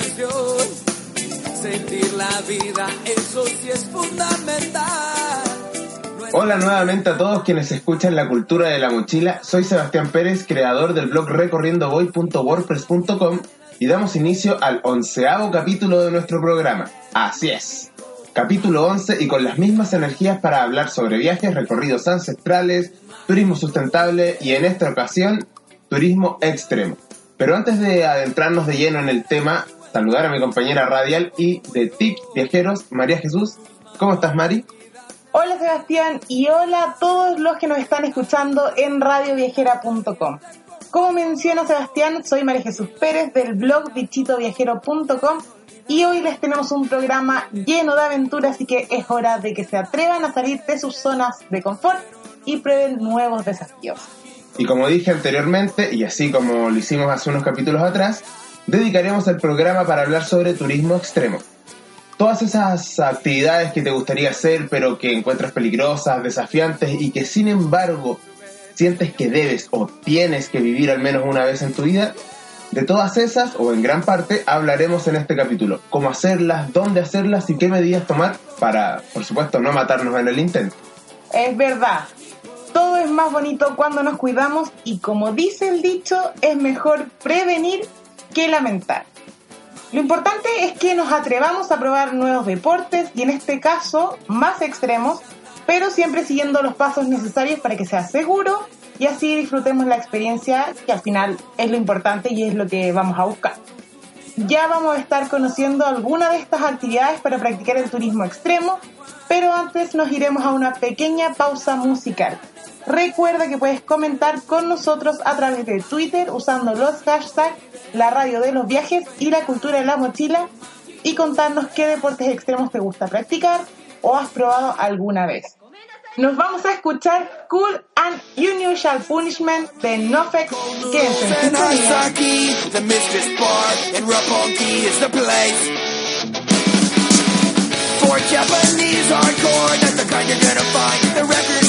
canción. Sentir la vida, eso sí es fundamental. Hola nuevamente a todos quienes escuchan La Cultura de la Mochila. Soy Sebastián Pérez, creador del blog recorriendovoy.wordpress.com y damos inicio al onceavo capítulo de nuestro programa. Así es, capítulo 11 y con las mismas energías para hablar sobre viajes, recorridos ancestrales, turismo sustentable y en esta ocasión, turismo extremo. Pero antes de adentrarnos de lleno en el tema, saludar a mi compañera radial y de TIC Viajeros, María Jesús. ¿Cómo estás, Mari? Hola Sebastián y hola a todos los que nos están escuchando en radioviajera.com. Como menciona Sebastián, soy María Jesús Pérez del blog bichitoviajero.com y hoy les tenemos un programa lleno de aventuras, así que es hora de que se atrevan a salir de sus zonas de confort y prueben nuevos desafíos. Y como dije anteriormente, y así como lo hicimos hace unos capítulos atrás, dedicaremos el programa para hablar sobre turismo extremo. Todas esas actividades que te gustaría hacer pero que encuentras peligrosas, desafiantes y que sin embargo sientes que debes o tienes que vivir al menos una vez en tu vida, de todas esas, o en gran parte, hablaremos en este capítulo. Cómo hacerlas, dónde hacerlas y qué medidas tomar para, por supuesto, no matarnos en el intento. Es verdad, todo es más bonito cuando nos cuidamos y como dice el dicho, es mejor prevenir que lamentar. Lo importante es que nos atrevamos a probar nuevos deportes y en este caso más extremos pero siempre siguiendo los pasos necesarios para que sea seguro y así disfrutemos la experiencia que al final es lo importante y es lo que vamos a buscar. Ya vamos a estar conociendo algunas de estas actividades para practicar el turismo extremo, pero antes nos iremos a una pequeña pausa musical. Recuerda que puedes comentar con nosotros a través de Twitter usando los hashtags la radio de los viajes y la cultura de la mochila y contarnos qué deportes extremos te gusta practicar o has probado alguna vez. Nos vamos a escuchar Cool and Unusual Punishment de Nofex. Quédense en. For Japanese hardcore, that's the kind you're gonna find at the record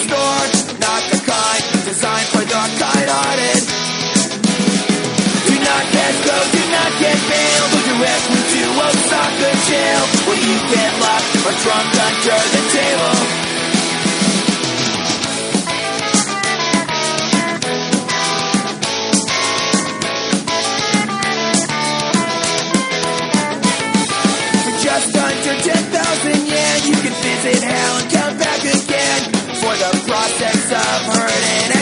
bailed. Go directly to Osaka jail, where you get locked or drunk under the table. For just under 10,000 yen, you can visit hell and come back again for the process of hurting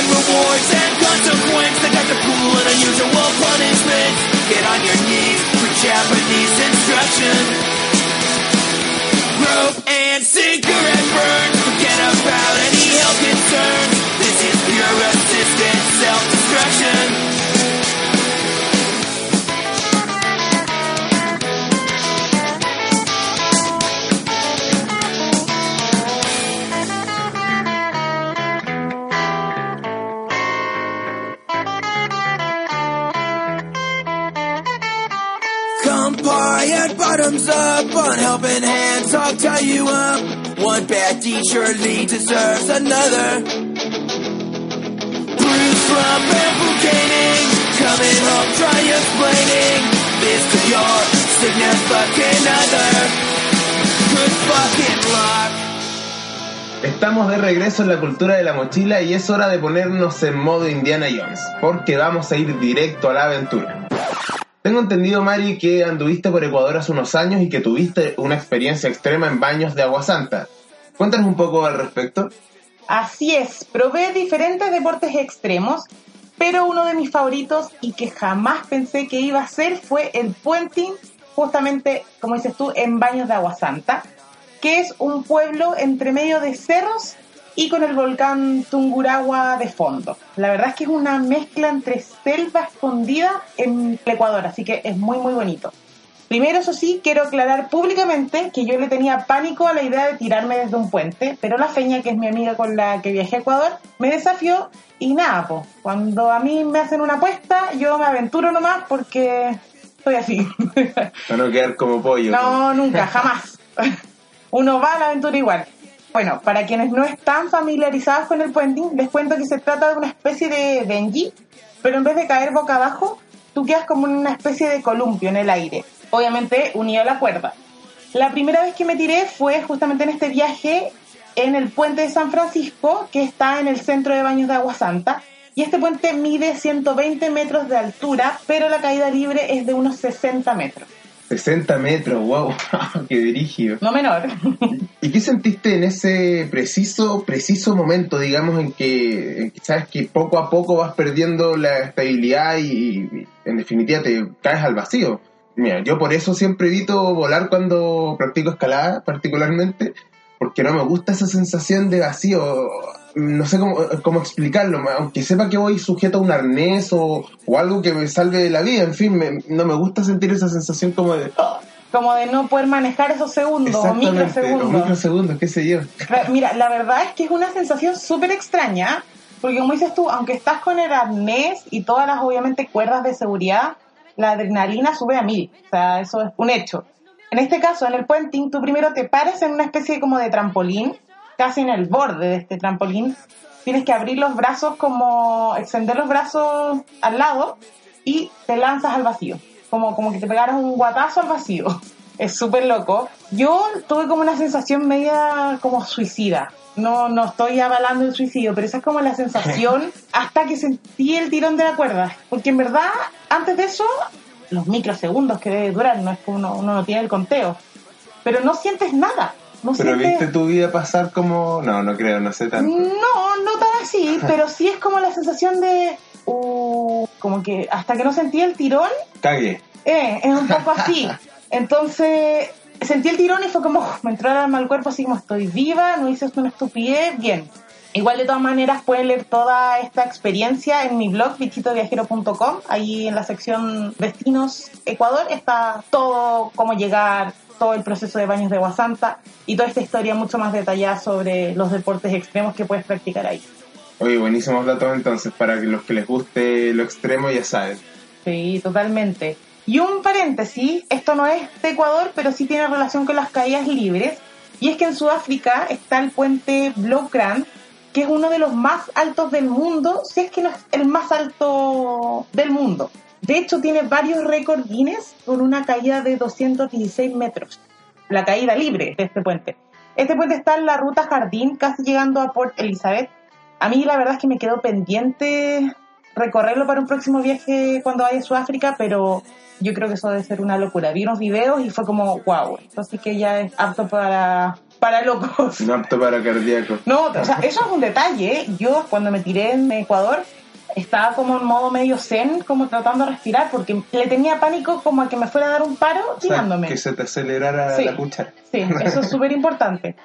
want rewards and consequence, they got the cool and unusual punishments. Get on your knees for Japanese instruction. Rope and sinker Bottoms up, unhelping hands, I'll you up. One bad deserves another. Estamos de regreso en la cultura de la mochila y es hora de ponernos en modo Indiana Jones, porque vamos a ir directo a la aventura. Tengo entendido, Mari, que anduviste por Ecuador hace unos años y que tuviste una experiencia extrema en baños de agua santa. Cuéntanos un poco al respecto. Así es, probé diferentes deportes extremos, pero uno de mis favoritos y que jamás pensé que iba a ser fue el puenting, justamente, como dices tú, en Baños de Agua Santa, que es un pueblo entre medio de cerros y con el volcán Tungurahua de fondo. La verdad es que es una mezcla entre selva escondida en el Ecuador, así que es muy muy bonito. Primero, eso sí, quiero aclarar públicamente que yo le tenía pánico a la idea de tirarme desde un puente, pero la Feña, que es mi amiga con la que viajé a Ecuador, me desafió y nada, pues, cuando a mí me hacen una apuesta, yo me aventuro nomás porque soy así. Para no quedar como pollo. no, nunca, jamás. Uno va a la aventura igual. Bueno, para quienes no están familiarizados con el puenting, les cuento que se trata de una especie de Benji, pero en vez de caer boca abajo, tú quedas como en una especie de columpio en el aire, obviamente unido a la cuerda. La primera vez que me tiré fue justamente en este viaje en el puente de San Francisco, que está en el centro de baños de Agua Santa. Y este puente mide 120 metros de altura, pero la caída libre es de unos 60 metros. 60 metros, wow, qué dirigido. No menor. ¿Y qué sentiste en ese preciso, preciso momento, digamos, en que, sabes que poco a poco vas perdiendo la estabilidad y, y, en definitiva te caes al vacío? Mira, yo por eso siempre evito volar cuando practico escalada, particularmente, porque no me gusta esa sensación de vacío. No sé cómo, cómo explicarlo, aunque sepa que voy sujeto a un arnés o, o algo que me salve de la vida, en fin, me- no me gusta sentir esa sensación como de... ¡ah! Como de no poder manejar esos segundos o microsegundos. microsegundos, qué sé yo. Ra- Mira, la verdad es que es una sensación súper extraña, porque como dices tú, aunque estás con el arnés y todas las, obviamente, cuerdas de seguridad, la adrenalina sube a mil. O sea, eso es un hecho. En este caso, en el puenting, tú primero te paras en una especie como de trampolín, casi en el borde de este trampolín. Tienes que abrir los brazos como, extender los brazos al lado y te lanzas al vacío. Como, como que te pegaras un guatazo al vacío. Es súper loco. Yo tuve como una sensación media como suicida. No, no estoy avalando el suicidio, pero esa es como la sensación hasta que sentí el tirón de la cuerda. Porque en verdad, antes de eso, los microsegundos que debe durar, no es que uno, uno no tiene el conteo. Pero no sientes nada. No Pero viste tu vida pasar como... No, no creo, no sé tanto. No, no tan así, pero sí es como la sensación de... uh, como que hasta que no sentí el tirón, Cagué. eh, es un poco así. Entonces sentí el tirón y fue como, me entró el alma al cuerpo, así como estoy viva, no hice esto una estupidez, bien. Igual de todas maneras pueden leer toda esta experiencia en mi blog bichitoviajero.com, ahí en la sección Destinos Ecuador está todo cómo llegar, todo el proceso de baños de agua santa y toda esta historia mucho más detallada sobre los deportes extremos que puedes practicar ahí. Oye, buenísimos datos entonces, para que los que les guste lo extremo ya saben. Sí, totalmente. Y un paréntesis, esto no es de Ecuador, pero sí tiene relación con las caídas libres. Y es que en Sudáfrica está el puente Blaugrand, que es uno de los más altos del mundo, si es que no es el más alto del mundo. De hecho, tiene varios récords Guinness con una caída de 216 metros. La caída libre de este puente. Este puente está en la ruta Jardín, casi llegando a Port Elizabeth. A mí la verdad es que me quedó pendiente recorrerlo para un próximo viaje cuando vaya a Sudáfrica, pero yo creo que eso debe ser una locura. Vi unos videos y fue como, wow, esto sí que ya es apto para, para locos. No apto para cardíacos. No, o sea, eso es un detalle. ¿eh? Yo cuando me tiré en Ecuador estaba como en modo medio zen, como tratando de respirar, porque le tenía pánico como a que me fuera a dar un paro O sea, tirándome. que se te acelerara Sí. la cuchara. Sí, eso es súper importante.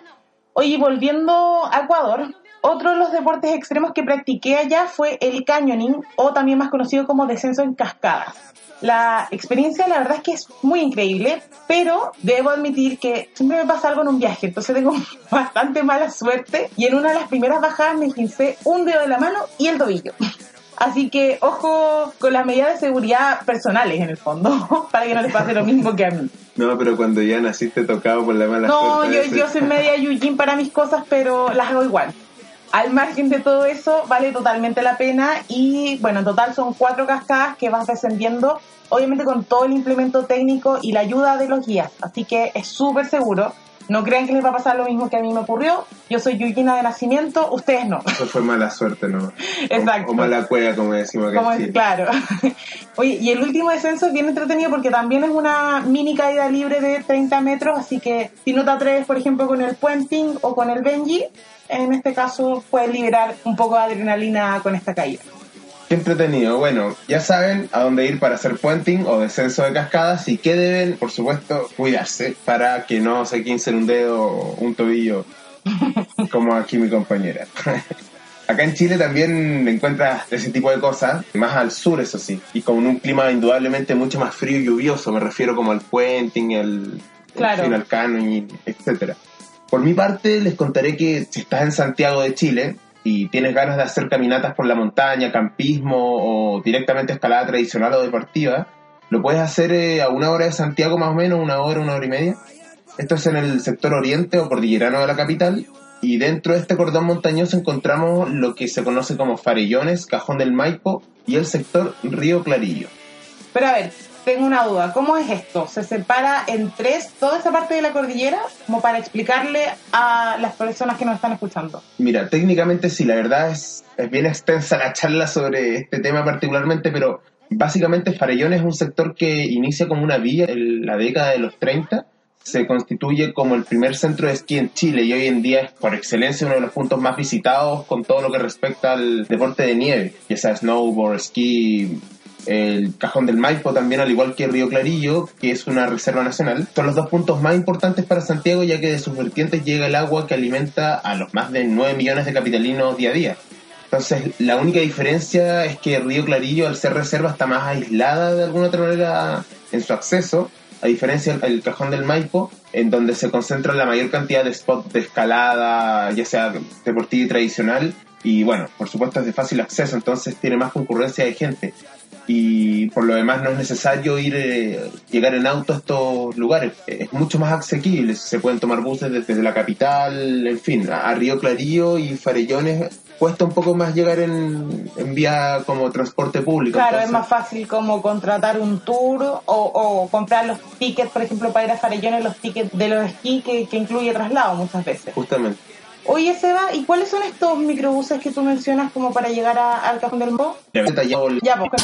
Oye, volviendo a Ecuador, otro de los deportes extremos que practiqué allá fue el canyoning, o también más conocido como descenso en cascadas. La experiencia, la verdad es que es muy increíble, pero debo admitir que siempre me pasa algo en un viaje, entonces tengo bastante mala suerte y en una de las primeras bajadas me pincé un dedo de la mano y el tobillo. Así que ojo con las medidas de seguridad personales en el fondo, para que no les pase lo mismo que a mí. No, pero cuando ya naciste tocado por la mala No, suerte. yo, yo soy media Yujin para mis cosas, pero las hago igual. Al margen de todo eso, vale totalmente la pena y bueno, en total son cuatro cascadas que vas descendiendo, obviamente con todo el implemento técnico y la ayuda de los guías, así que es súper seguro. No crean que les va a pasar lo mismo que a mí me ocurrió. Yo soy Yujina de nacimiento, ustedes no. Eso fue mala suerte, ¿no? Exacto. O, o mala cueva, como decimos acá Como en es, Chile. claro. Oye, y el último descenso es bien entretenido porque también es una mini caída libre de 30 metros, así que si no te atreves, por ejemplo, con el puenting o con el Benji, en este caso puedes liberar un poco de adrenalina con esta caída. Qué entretenido. Bueno, ya saben a dónde ir para hacer puenting o descenso de cascadas y que deben, por supuesto, cuidarse para que no se quincen un dedo o un tobillo, como aquí mi compañera. Acá en Chile también encuentras ese tipo de cosas, más al sur eso sí, y con un clima indudablemente mucho más frío y lluvioso, me refiero como al puenting, el, Claro. el, cañón, etcétera. Por mi parte, les contaré que si estás en Santiago de Chile y tienes ganas de hacer caminatas por la montaña, campismo o directamente escalada tradicional o deportiva, lo puedes hacer eh, a una hora de Santiago más o menos, una hora, una hora y media. Esto es en el sector oriente o cordillerano de la capital. Y dentro de este cordón montañoso encontramos lo que se conoce como Farellones, Cajón del Maipo y el sector Río Clarillo. Pero a ver, tengo una duda. ¿Cómo es esto? ¿Se separa en tres toda esa parte de la cordillera? Como para explicarle a las personas que nos están escuchando. Mira, técnicamente sí, la verdad es, es bien extensa la charla sobre este tema particularmente, pero básicamente Farellón es un sector que inicia como una villa en la década de los 30, se constituye como el primer centro de esquí en Chile y hoy en día es por excelencia uno de los puntos más visitados con todo lo que respecta al deporte de nieve, ya sea snowboard, esquí, el Cajón del Maipo también, al igual que Río Clarillo, que es una reserva nacional. Son los dos puntos más importantes para Santiago, ya que de sus vertientes llega el agua que alimenta a los más de 9 millones de capitalinos día a día. Entonces, la única diferencia es que Río Clarillo, al ser reserva, está más aislada de alguna otra manera en su acceso, a diferencia del Cajón del Maipo, en donde se concentra la mayor cantidad de spots de escalada, ya sea deportiva y tradicional, y bueno, por supuesto es de fácil acceso, entonces tiene más concurrencia de gente y por lo demás no es necesario ir eh, llegar en auto a estos lugares es mucho más asequible se pueden tomar buses desde la capital en fin a, Río Clarillo y Farellones cuesta un poco más llegar en, en vía como transporte público Claro, es más fácil como contratar un tour o, o comprar los tickets, por ejemplo, para ir a Farellones, los tickets de los esquí que, que incluye traslado muchas veces. justamente Oye, Seba, ¿y cuáles son estos microbuses que tú mencionas como para llegar a- al Cajón del Mo? Ya pues.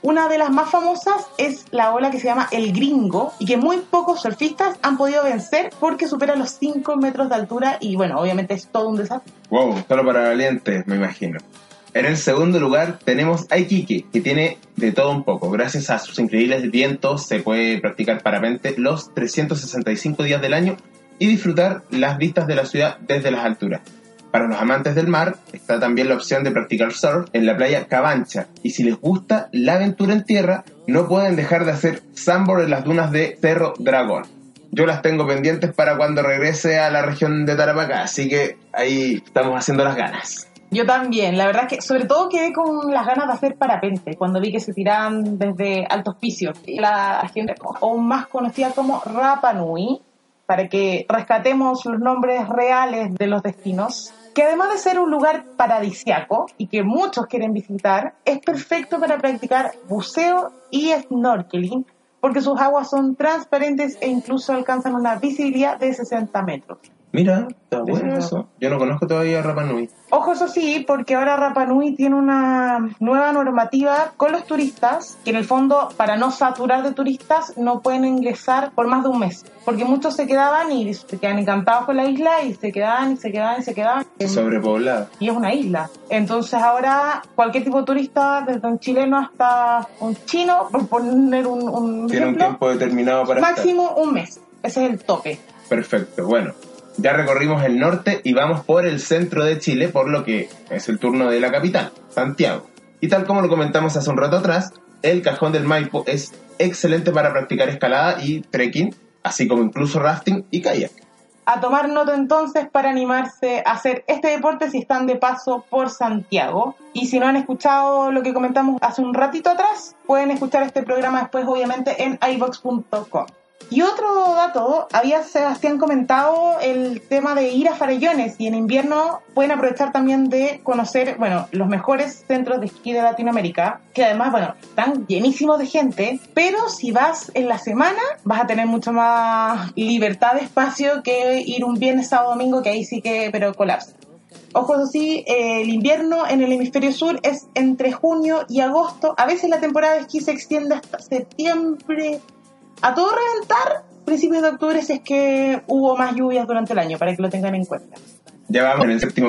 Una de las más famosas es la ola que se llama El Gringo y que muy pocos surfistas han podido vencer porque supera los 5 metros de altura y bueno, obviamente es todo un desafío. Wow, solo para valientes, me imagino. En el segundo lugar tenemos a Iquique, que tiene de todo un poco. Gracias a sus increíbles vientos se puede practicar parapente los 365 días del año y disfrutar las vistas de la ciudad desde las alturas. Para los amantes del mar está también la opción de practicar surf en la playa Cabancha. Y si les gusta la aventura en tierra, no pueden dejar de hacer sandboard en las dunas de Cerro Dragón. Yo las tengo pendientes para cuando regrese a la región de Tarapacá, así que ahí estamos haciendo las ganas. Yo también, la verdad es que sobre todo quedé con las ganas de hacer parapente cuando vi que se tiraban desde altos pisos. La gente aún más conocida como Rapa Nui, para que rescatemos los nombres reales de los destinos, que además de ser un lugar paradisiaco y que muchos quieren visitar, es perfecto para practicar buceo y snorkeling porque sus aguas son transparentes e incluso alcanzan una visibilidad de 60 metros. Mira, está bueno Eso. eso. Yo no conozco todavía Rapa Nui. Ojo, eso sí, porque ahora Rapa Nui tiene una nueva normativa con los turistas, que en el fondo, para no saturar de turistas, no pueden ingresar por más de un mes. Porque muchos se quedaban y se quedan encantados con la isla y se quedaban y se quedaban y se quedaban. Sobrepoblado. Y es una isla. Entonces ahora cualquier tipo de turista, desde un chileno hasta un chino, por poner un, un Tiene un tiempo determinado para estar. máximo un mes. Ese es el tope. Perfecto, bueno. Ya recorrimos el norte y vamos por el centro de Chile, por lo que es el turno de la capital, Santiago. Y tal como lo comentamos hace un rato atrás, el Cajón del Maipo es excelente para practicar escalada y trekking, así como incluso rafting y kayak. a tomar nota entonces para animarse a hacer este deporte si están de paso por Santiago. Y si no han escuchado lo que comentamos hace un ratito atrás, pueden escuchar este programa después obviamente en iVox.com. Y otro dato, había Sebastián comentado el tema de ir a Farellones y en invierno pueden aprovechar también de conocer, bueno, los mejores centros de esquí de Latinoamérica, que además, bueno, están llenísimos de gente, pero si vas en la semana vas a tener mucho más libertad de espacio que ir un viernes, sábado, domingo, que ahí sí que, pero colapsa. Ojo, eso sí, el invierno en el hemisferio sur es entre junio y agosto. A veces la temporada de esquí se extiende hasta septiembre. A todo reventar, principios de octubre si es que hubo más lluvias durante el año, para que lo tengan en cuenta. Ya vamos en el séptimo